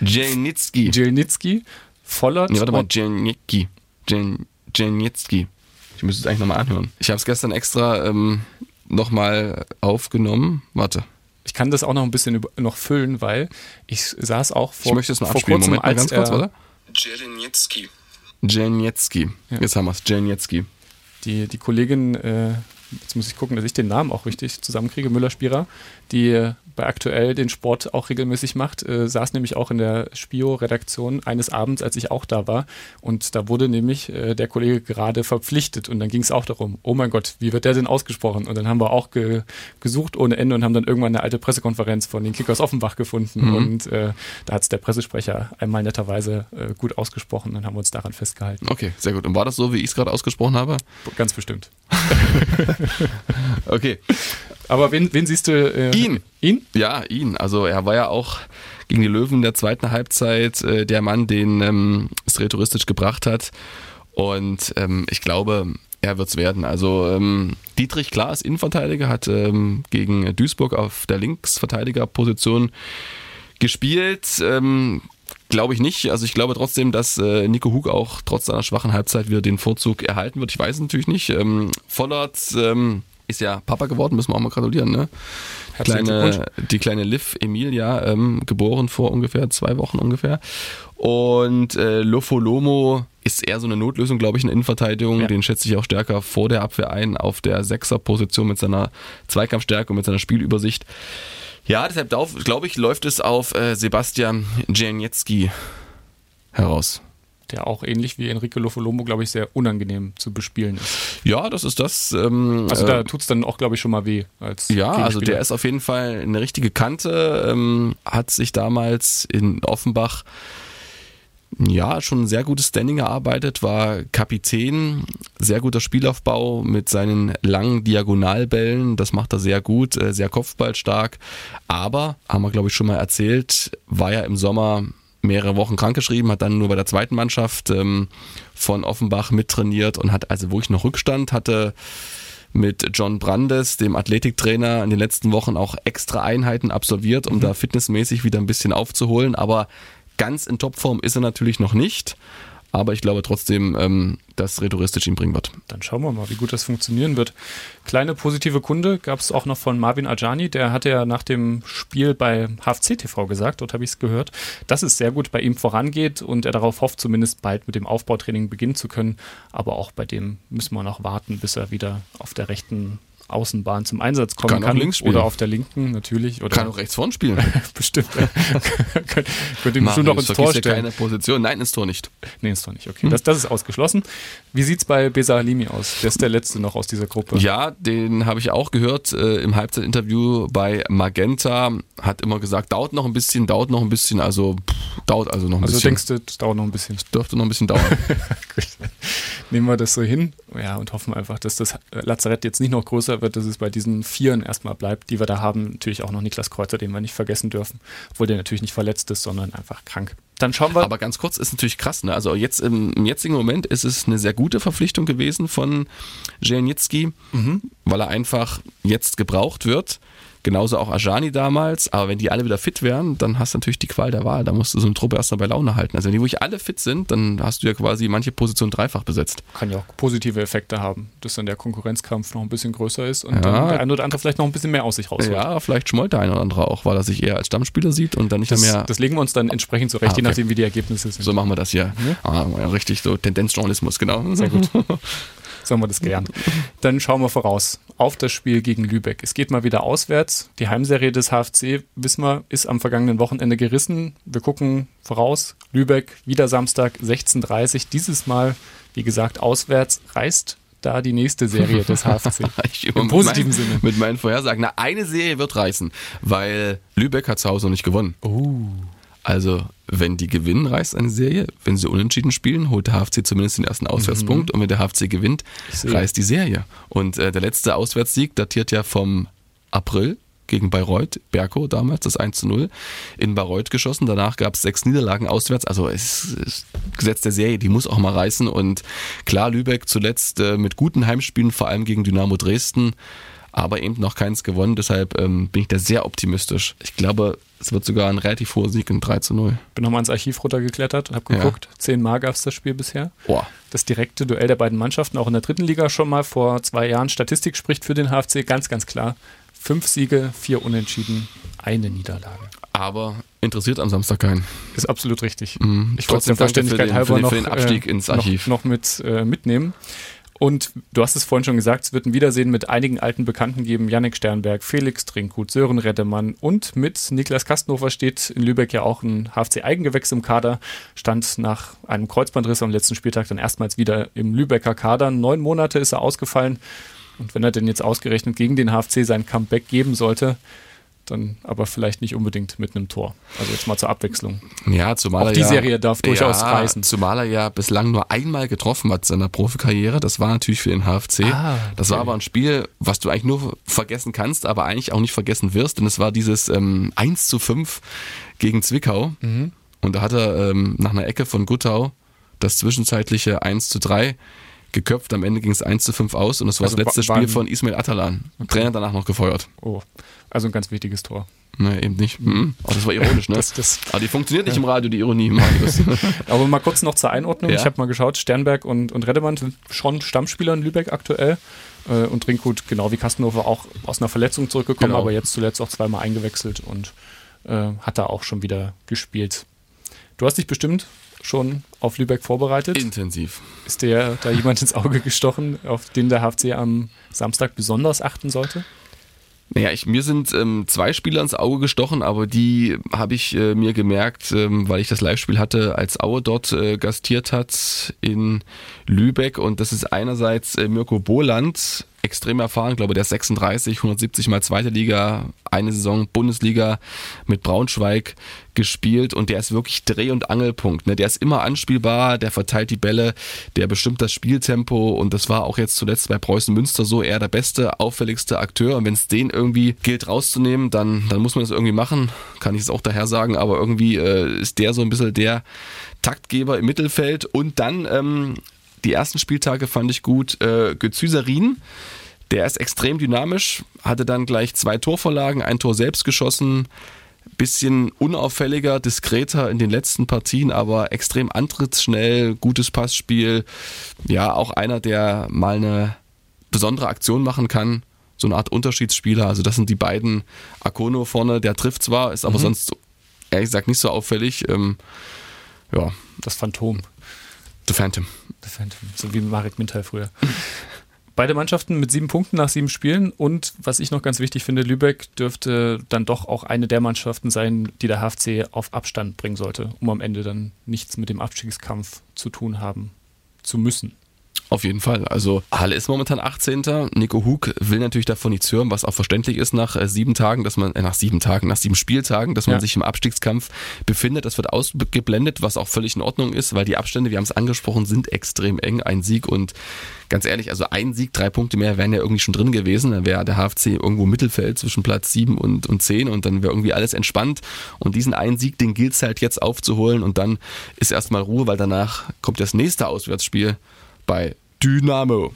Jelenitzki. Jelenitzki. Vollert. Nee, warte mal, Jelenitzki. Jelenitzki. Ich müsste es eigentlich nochmal anhören. Ich habe es gestern extra ähm, nochmal aufgenommen. Warte. Ich kann das auch noch ein bisschen noch füllen, weil ich saß auch vor. Ich möchte es mal abspielen. Kurzem, Moment mal ganz kurz, oder? Jelenitzki. Jelenitzki. Ja. Jetzt haben wir es. Jelenitzki. Die, die Kollegin, äh, jetzt muss ich gucken, dass ich den Namen auch richtig zusammenkriege, Müller-Spierer, die bei aktuell den Sport auch regelmäßig macht, äh, saß nämlich auch in der Spio-Redaktion eines Abends, als ich auch da war. Und da wurde nämlich äh, der Kollege gerade verpflichtet. Und dann ging es auch darum, oh mein Gott, wie wird der denn ausgesprochen? Und dann haben wir auch ge gesucht ohne Ende und haben dann irgendwann eine alte Pressekonferenz von den Kickers Offenbach gefunden. Mhm. Und äh, da hat es der Pressesprecher einmal netterweise äh, gut ausgesprochen. Dann haben wir uns daran festgehalten. Okay, sehr gut. Und war das so, wie ich es gerade ausgesprochen habe? Ganz bestimmt. [laughs] okay. Aber wen, wen siehst du? Äh, ihn. Ihn? Ja, ihn. Also er war ja auch gegen die Löwen in der zweiten Halbzeit äh, der Mann, den ähm, es touristisch gebracht hat. Und ähm, ich glaube, er wird es werden. Also ähm, Dietrich Klar ist Innenverteidiger, hat ähm, gegen Duisburg auf der Linksverteidigerposition gespielt. Ähm, glaube ich nicht. Also ich glaube trotzdem, dass äh, Nico Hug auch trotz seiner schwachen Halbzeit wieder den Vorzug erhalten wird. Ich weiß es natürlich nicht. Ähm, Vollert ähm, ist ja Papa geworden, müssen wir auch mal gratulieren, ne? Kleine, die kleine Liv Emilia, ähm, geboren vor ungefähr zwei Wochen ungefähr. Und äh, Lofolomo ist eher so eine Notlösung, glaube ich, in Innenverteidigung. Ja. Den schätze ich auch stärker vor der Abwehr ein, auf der Sechser-Position mit seiner Zweikampfstärke und mit seiner Spielübersicht. Ja, deshalb glaube ich, läuft es auf äh, Sebastian Dzieniecki heraus der auch ähnlich wie Enrique Lofolombo, glaube ich, sehr unangenehm zu bespielen ist. Ja, das ist das. Ähm, also da äh, tut es dann auch, glaube ich, schon mal weh. Als ja, also der ist auf jeden Fall eine richtige Kante, ähm, hat sich damals in Offenbach ja, schon ein sehr gutes Standing erarbeitet, war Kapitän, sehr guter Spielaufbau mit seinen langen Diagonalbällen, das macht er sehr gut, äh, sehr kopfballstark, aber, haben wir glaube ich schon mal erzählt, war ja im Sommer mehrere Wochen krankgeschrieben, hat dann nur bei der zweiten Mannschaft ähm, von Offenbach mittrainiert und hat also wo ich noch Rückstand hatte mit John Brandes, dem Athletiktrainer, in den letzten Wochen auch extra Einheiten absolviert, um mhm. da fitnessmäßig wieder ein bisschen aufzuholen. Aber ganz in Topform ist er natürlich noch nicht. Aber ich glaube trotzdem, ähm, dass Retouristisch ihn bringen wird. Dann schauen wir mal, wie gut das funktionieren wird. Kleine positive Kunde gab es auch noch von Marvin Ajani. Der hatte ja nach dem Spiel bei HFC TV gesagt, dort habe ich es gehört, dass es sehr gut bei ihm vorangeht und er darauf hofft, zumindest bald mit dem Aufbautraining beginnen zu können. Aber auch bei dem müssen wir noch warten, bis er wieder auf der rechten Außenbahn zum Einsatz kommen kann. kann links spielen. Oder auf der linken natürlich. Oder kann auch rechts vorn spielen. [laughs] bestimmt. [laughs] Könnt ihr bestimmt noch ins Tor stellen. keine Position. Nein, ins Tor nicht. Nee, ins Tor nicht. Okay, das, das ist ausgeschlossen. Wie sieht es bei Besa Halimi aus? Der ist der letzte noch aus dieser Gruppe. Ja, den habe ich auch gehört äh, im Halbzeitinterview bei Magenta. Hat immer gesagt, dauert noch ein bisschen, dauert noch ein bisschen. Also pff, dauert also noch ein also bisschen. Also denkst du, es dauert noch ein bisschen? Es dürfte noch ein bisschen dauern. [laughs] Nehmen wir das so hin ja, und hoffen einfach, dass das Lazarett jetzt nicht noch größer wird, dass es bei diesen Vieren erstmal bleibt, die wir da haben. Natürlich auch noch Niklas Kreuzer, den wir nicht vergessen dürfen, obwohl der natürlich nicht verletzt ist, sondern einfach krank. Dann schauen wir. Aber ganz kurz ist natürlich krass, ne? Also jetzt im, im jetzigen Moment ist es eine sehr gute Verpflichtung gewesen von Jelnicki, mhm. weil er einfach jetzt gebraucht wird. Genauso auch Ajani damals. Aber wenn die alle wieder fit wären, dann hast du natürlich die Qual der Wahl. Da musst du so eine Truppe erstmal bei Laune halten. Also wenn die wirklich alle fit sind, dann hast du ja quasi manche Positionen dreifach besetzt. Kann ja auch positive Effekte haben, dass dann der Konkurrenzkampf noch ein bisschen größer ist und ja. dann der eine oder andere vielleicht noch ein bisschen mehr aus sich rausholt. Ja, vielleicht schmollt der eine oder andere auch, weil er sich eher als Stammspieler sieht und dann nicht das, mehr. Das legen wir uns dann entsprechend zurecht, ah, okay. je nachdem, wie die Ergebnisse sind. So machen wir das hier. Ja? Ah, richtig, so Tendenzjournalismus, genau. Sehr gut. [laughs] so haben wir das gelernt. Dann schauen wir voraus auf das Spiel gegen Lübeck. Es geht mal wieder auswärts. Die Heimserie des HFC, wissen wir, ist am vergangenen Wochenende gerissen. Wir gucken voraus. Lübeck, wieder Samstag, 16.30 Uhr. Dieses Mal, wie gesagt, auswärts. Reißt da die nächste Serie des [laughs] HFC. Im positiven mein, Sinne. Mit meinen Vorhersagen. Na, eine Serie wird reißen, weil Lübeck hat zu Hause noch nicht gewonnen. Oh. Also, wenn die gewinnen, reißt eine Serie. Wenn sie unentschieden spielen, holt der HFC zumindest den ersten Auswärtspunkt. Mhm. Und wenn der HFC gewinnt, reißt die Serie. Und äh, der letzte Auswärtssieg datiert ja vom April gegen Bayreuth, Berko damals, das 1 zu 0, in Bayreuth geschossen. Danach gab es sechs Niederlagen auswärts. Also es ist Gesetz der Serie, die muss auch mal reißen. Und klar, Lübeck zuletzt äh, mit guten Heimspielen, vor allem gegen Dynamo Dresden, aber eben noch keins gewonnen. Deshalb ähm, bin ich da sehr optimistisch. Ich glaube, es wird sogar ein relativ hoher Sieg in 3 zu 0. Bin nochmal ins Archiv runtergeklettert und habe geguckt. Ja. Zehnmal gab es das Spiel bisher. Boah. Das direkte Duell der beiden Mannschaften, auch in der dritten Liga schon mal vor zwei Jahren. Statistik spricht für den HFC ganz, ganz klar. Fünf Siege, vier Unentschieden, eine Niederlage. Aber interessiert am Samstag keinen. Ist absolut richtig. Mhm. Ich wollte der Verständlichkeit den, halber noch, Abstieg äh, ins Archiv. noch, noch mit äh, mitnehmen. Und du hast es vorhin schon gesagt, es wird ein Wiedersehen mit einigen alten Bekannten geben. Yannick Sternberg, Felix Trinkhut, Sören Reddemann und mit Niklas Kastenhofer steht in Lübeck ja auch ein HFC-Eigengewächs im Kader. Stand nach einem Kreuzbandriss am letzten Spieltag dann erstmals wieder im Lübecker Kader. Neun Monate ist er ausgefallen. Und wenn er denn jetzt ausgerechnet gegen den HFC sein Comeback geben sollte, dann aber vielleicht nicht unbedingt mit einem Tor. Also jetzt mal zur Abwechslung. Ja, zumal Auch die ja, Serie darf durchaus ja, reißen. Zumal er ja bislang nur einmal getroffen hat in seiner Profikarriere. Das war natürlich für den HFC. Ah, Das war okay. aber ein Spiel, was du eigentlich nur vergessen kannst, aber eigentlich auch nicht vergessen wirst. Denn es war dieses ähm, 1 zu 5 gegen Zwickau. Mhm. Und da hat er ähm, nach einer Ecke von Guttau das zwischenzeitliche 1 zu 3 geköpft. Am Ende ging es 1 zu 5 aus und das war Also das letzte Spiel von Ismail Atalan. Trainer danach noch gefeuert. Oh, also ein ganz wichtiges Tor. Ne, eben nicht. Mhm. Oh, das war ironisch, ne? [laughs] Das, das, aber die funktioniert nicht im Radio, die Ironie, Marius. [laughs] aber mal kurz noch zur Einordnung. Ja. Ich habe mal geschaut, Sternberg und, und Reddemann sind schon Stammspieler in Lübeck aktuell. Äh, und Trinkhut, genau wie Kastenhofer, auch aus einer Verletzung zurückgekommen, Genau. aber jetzt zuletzt auch zweimal eingewechselt und äh, hat da auch schon wieder gespielt. Du hast dich bestimmt schon auf Lübeck vorbereitet. Intensiv. Ist dir da jemand ins Auge gestochen, auf den der HFC am Samstag besonders achten sollte? Naja, ich, mir sind ähm, zwei Spieler ins Auge gestochen, aber die habe ich äh, mir gemerkt, ähm, weil ich das Live-Spiel hatte, als Aue dort äh, gastiert hat in Lübeck. Und das ist einerseits äh, Mirko Boland, extrem erfahren, ich glaube der ist 36, 170 mal zweite Liga, eine Saison Bundesliga mit Braunschweig gespielt und der ist wirklich Dreh- und Angelpunkt. Ne? Der ist immer anspielbar, der verteilt die Bälle, der bestimmt das Spieltempo und das war auch jetzt zuletzt bei Preußen Münster so er der beste, auffälligste Akteur und wenn es den irgendwie gilt rauszunehmen, dann, dann muss man das irgendwie machen, kann ich es auch daher sagen, aber irgendwie äh, ist der so ein bisschen der Taktgeber im Mittelfeld und dann ähm, die ersten Spieltage fand ich gut, äh, Gezüserin, der ist extrem dynamisch, hatte dann gleich zwei Torvorlagen, ein Tor selbst geschossen, bisschen unauffälliger, diskreter in den letzten Partien, aber extrem antrittsschnell, gutes Passspiel. Ja, auch einer, der mal eine besondere Aktion machen kann. So eine Art Unterschiedsspieler. Also das sind die beiden. Akono vorne, der trifft zwar, ist aber Mhm. sonst ehrlich gesagt nicht so auffällig. Ähm, ja, Das Phantom. The Phantom. The Phantom. So wie Marek Mintal früher. [laughs] Beide Mannschaften mit sieben Punkten nach sieben Spielen und was ich noch ganz wichtig finde, Lübeck dürfte dann doch auch eine der Mannschaften sein, die der HFC auf Abstand bringen sollte, um am Ende dann nichts mit dem Abstiegskampf zu tun haben zu müssen. Auf jeden Fall. Also Halle ist momentan 18. Nico Hug will natürlich davon nichts hören, was auch verständlich ist nach äh, sieben Tagen, dass man, äh, nach sieben Tagen, nach sieben Spieltagen, dass man Ja. sich im Abstiegskampf befindet. Das wird ausgeblendet, was auch völlig in Ordnung ist, weil die Abstände, wir haben es angesprochen, sind extrem eng. Ein Sieg und ganz ehrlich, also ein Sieg, drei Punkte mehr wären ja irgendwie schon drin gewesen. Dann wäre der HFC irgendwo Mittelfeld zwischen Platz sieben und, und zehn und dann wäre irgendwie alles entspannt. Und diesen einen Sieg, den gilt es halt jetzt aufzuholen und dann ist erstmal Ruhe, weil danach kommt das nächste Auswärtsspiel bei Dynamo.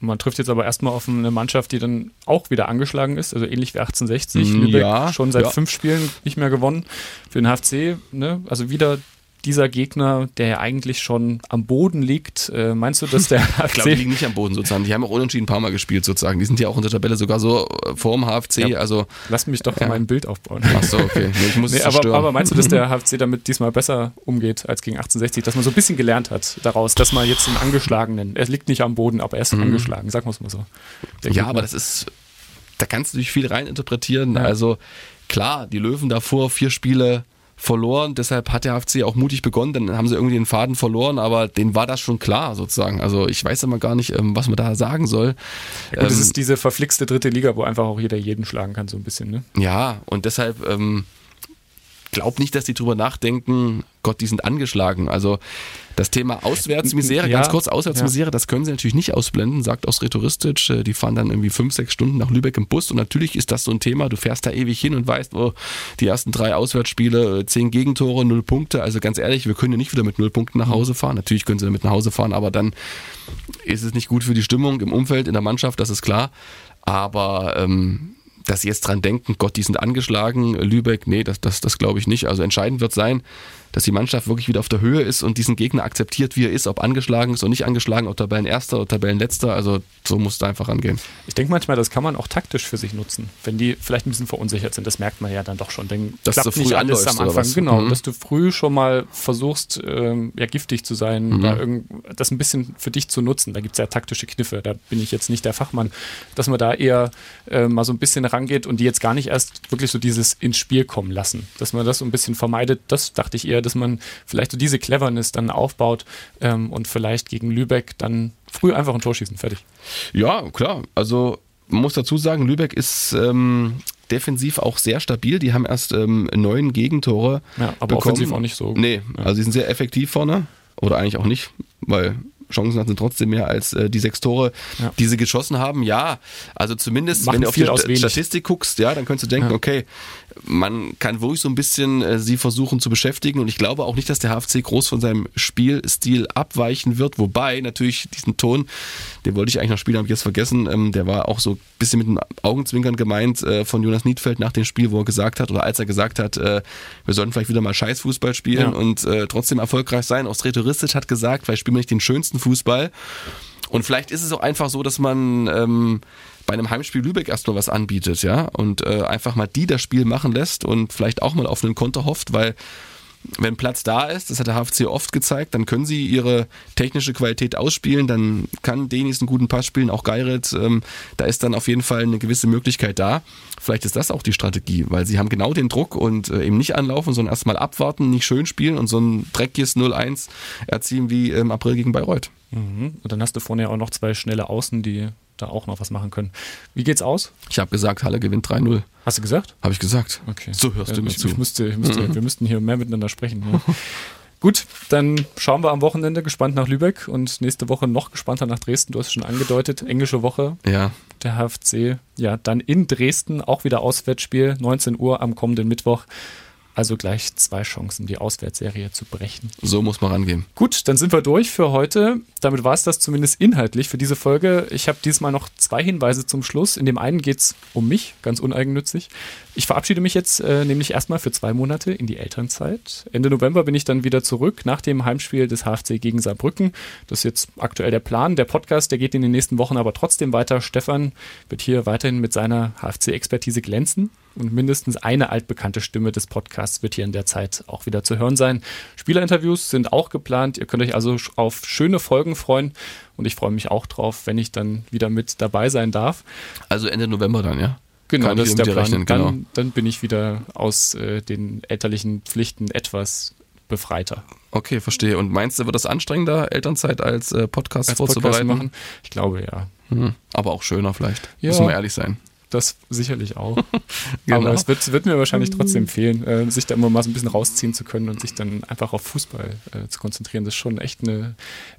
Man trifft jetzt aber erstmal auf eine Mannschaft, die dann auch wieder angeschlagen ist, also ähnlich wie 1860. Mm, Lübeck ja, schon seit ja. fünf Spielen nicht mehr gewonnen. Für den HFC, ne? also wieder dieser Gegner, der ja eigentlich schon am Boden liegt. Äh, meinst du, dass der [laughs] [laughs] Ich glaube, die HFC liegen nicht am Boden sozusagen. Die haben auch unentschieden ein paar Mal gespielt sozusagen. Die sind ja auch in der Tabelle sogar so äh, vorm HFC. Ja. Also, Lass mich doch Ja. mein Bild aufbauen. ach so, okay. Nee, ich muss [laughs] Nee, aber, aber meinst du, dass der HFC damit diesmal besser umgeht als gegen 1860? Dass man so ein bisschen gelernt hat daraus, dass man jetzt einen Angeschlagenen, er liegt nicht am Boden, aber er ist angeschlagen, sagen wir es mal so. Der Mhm. ja, Gegner. aber das ist, da kannst du dich viel reininterpretieren. Ja. Also klar, die Löwen davor vier Spiele verloren, deshalb hat der HFC auch mutig begonnen, dann haben sie irgendwie den Faden verloren, aber denen war das schon klar sozusagen. Also ich weiß immer gar nicht, ähm, was man da sagen soll. Ja, gut, das Ähm, ist diese verflixte dritte Liga, wo einfach auch jeder jeden schlagen kann, so ein bisschen, ne? Ja, und deshalb ähm, glaube nicht, dass die drüber nachdenken, Gott, die sind angeschlagen. Also das Thema Auswärtsmisere, ja, ganz kurz Auswärtsmisere, ja. das können sie natürlich nicht ausblenden, sagt aus Rhetoristisch. Äh, die fahren dann irgendwie fünf, sechs Stunden nach Lübeck im Bus und natürlich ist das so ein Thema. Du fährst da ewig hin und weißt, oh, die ersten drei Auswärtsspiele, äh, zehn Gegentore, null Punkte. Also ganz ehrlich, wir können ja nicht wieder mit null Punkten nach Hause fahren. Natürlich können sie damit nach Hause fahren, aber dann ist es nicht gut für die Stimmung im Umfeld, in der Mannschaft, das ist klar. Aber ähm, dass sie jetzt dran denken, Gott, die sind angeschlagen, Lübeck, nee, das, das, das glaube ich nicht. Also entscheidend wird sein, dass die Mannschaft wirklich wieder auf der Höhe ist und diesen Gegner akzeptiert, wie er ist, ob angeschlagen ist oder nicht angeschlagen, ob Tabellenerster oder Tabellenletzter. Also so muss es einfach angehen. Ich denke manchmal, das kann man auch taktisch für sich nutzen, wenn die vielleicht ein bisschen verunsichert sind. Das merkt man ja dann doch schon. Dann dass klappt du früh nicht alles am Anfang. Genau, mhm. dass du früh schon mal versuchst, ähm, ja, giftig zu sein, mhm. da das ein bisschen für dich zu nutzen. Da gibt es ja taktische Kniffe. Da bin ich jetzt nicht der Fachmann, dass man da eher äh, mal so ein bisschen rangeht und die jetzt gar nicht erst wirklich so dieses ins Spiel kommen lassen. Dass man das so ein bisschen vermeidet, das dachte ich eher, dass man vielleicht so diese Cleverness dann aufbaut ähm, und vielleicht gegen Lübeck dann früh einfach ein Tor schießen, fertig. Ja, klar. Also man muss dazu sagen, Lübeck ist ähm, defensiv auch sehr stabil. Die haben erst ähm, neun Gegentore. Ja, aber bekommen. offensiv auch nicht so. Nee, ja. also sie sind sehr effektiv vorne. Oder eigentlich auch nicht, weil Chancen hatten trotzdem mehr als äh, die sechs Tore, ja. die sie geschossen haben. Ja, also zumindest, Machen wenn du auf die St Statistik guckst, ja, dann könntest du denken, ja. okay, man kann wirklich so ein bisschen äh, sie versuchen zu beschäftigen und ich glaube auch nicht, dass der HFC groß von seinem Spielstil abweichen wird, wobei natürlich diesen Ton, den wollte ich eigentlich noch spielen, habe ich jetzt vergessen, ähm, der war auch so ein bisschen mit einem Augenzwinkern gemeint äh, von Jonas Niedfeld nach dem Spiel, wo er gesagt hat oder als er gesagt hat, äh, wir sollten vielleicht wieder mal Scheißfußball spielen ja. und äh, trotzdem erfolgreich sein. Aus Rhetoristisch hat gesagt, vielleicht spielen wir nicht den schönsten Fußball und vielleicht ist es auch einfach so, dass man ähm, bei einem Heimspiel Lübeck erstmal was anbietet, ja, und äh, einfach mal die das Spiel machen lässt und vielleicht auch mal auf einen Konter hofft, weil wenn Platz da ist, das hat der HFC oft gezeigt, dann können sie ihre technische Qualität ausspielen, dann kann Denis einen guten Pass spielen, auch Geiret, ähm, da ist dann auf jeden Fall eine gewisse Möglichkeit da. Vielleicht ist das auch die Strategie, weil sie haben genau den Druck und äh, eben nicht anlaufen, sondern erstmal abwarten, nicht schön spielen und so ein dreckiges 0-1 erzielen wie im April gegen Bayreuth. Mhm. Und dann hast du vorne ja auch noch zwei schnelle Außen, die da auch noch was machen können. Wie geht's aus? Ich habe gesagt, Halle gewinnt 3-0. Hast du gesagt? Habe ich gesagt. Okay. So hörst ja, du mir ich, zu. Ich müsste, ich müsste, mhm. Wir müssten hier mehr miteinander sprechen. Ja. [laughs] Gut, dann schauen wir am Wochenende gespannt nach Lübeck und nächste Woche noch gespannter nach Dresden. Du hast es schon angedeutet, englische Woche. Ja. Der HFC, ja, dann in Dresden auch wieder Auswärtsspiel, 19 Uhr am kommenden Mittwoch. Also gleich zwei Chancen, die Auswärtsserie zu brechen. So muss man rangehen. Gut, dann sind wir durch für heute. Damit war es das zumindest inhaltlich für diese Folge. Ich habe diesmal noch zwei Hinweise zum Schluss. In dem einen geht es um mich, ganz uneigennützig. Ich verabschiede mich jetzt äh, nämlich erstmal für zwei Monate in die Elternzeit. Ende November bin ich dann wieder zurück nach dem Heimspiel des HFC gegen Saarbrücken. Das ist jetzt aktuell der Plan. Der Podcast, der geht in den nächsten Wochen aber trotzdem weiter. Stefan wird hier weiterhin mit seiner HFC-Expertise glänzen und mindestens eine altbekannte Stimme des Podcasts wird hier in der Zeit auch wieder zu hören sein. Spielerinterviews sind auch geplant. Ihr könnt euch also auf schöne Folgen freuen und ich freue mich auch drauf, wenn ich dann wieder mit dabei sein darf. Also Ende November dann, ja? Genau, Kann das ist der Plan. Rechnen, genau. dann, dann, bin ich wieder aus äh, den elterlichen Pflichten etwas befreiter. Okay, verstehe. Und meinst du, wird das anstrengender, Elternzeit als äh, Podcast als vorzubereiten? Podcast machen? Ich glaube ja. Hm. Aber auch schöner vielleicht. Ja. Müssen wir ehrlich sein. Das sicherlich auch. [laughs] genau. Aber es wird, wird, mir wahrscheinlich trotzdem fehlen, äh, sich da immer mal so ein bisschen rausziehen zu können und sich dann einfach auf Fußball äh, zu konzentrieren. Das ist schon echt eine,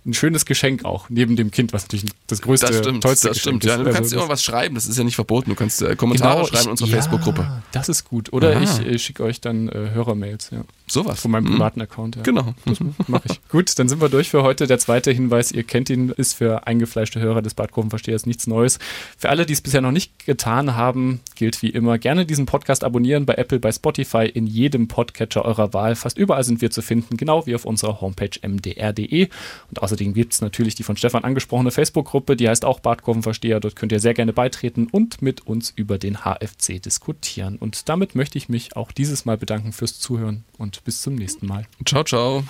ein schönes Geschenk auch, neben dem Kind, was natürlich das größte, das stimmt, tollste das Geschenk stimmt. Ja, du kannst also, immer was schreiben, das ist ja nicht verboten. Du kannst äh, Kommentare genau, schreiben in unserer ja, Facebook-Gruppe. Das ist gut. Oder Aha. ich schicke euch dann äh, Hörermails. Ja. Sowas. Von meinem mhm. privaten Account. Ja. Genau. Das mache ich. [laughs] Gut, dann sind wir durch für heute. Der zweite Hinweis, ihr kennt ihn, ist für eingefleischte Hörer des Badkurvenverstehers nichts Neues. Für alle, die es bisher noch nicht getan haben, gilt wie immer, gerne diesen Podcast abonnieren bei Apple, bei Spotify, in jedem Podcatcher eurer Wahl. Fast überall sind wir zu finden, genau wie auf unserer Homepage mdr.de. Und außerdem gibt es natürlich die von Stefan angesprochene Facebook-Gruppe, die heißt auch Badkurvenversteher. Dort könnt ihr sehr gerne beitreten und mit uns über den HFC diskutieren. Und damit möchte ich mich auch dieses Mal bedanken fürs Zuhören und bis zum nächsten Mal. Ciao, ciao.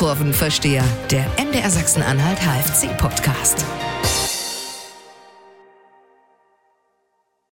Badkurvenversteher, der MDR Sachsen-Anhalt HFC-Podcast.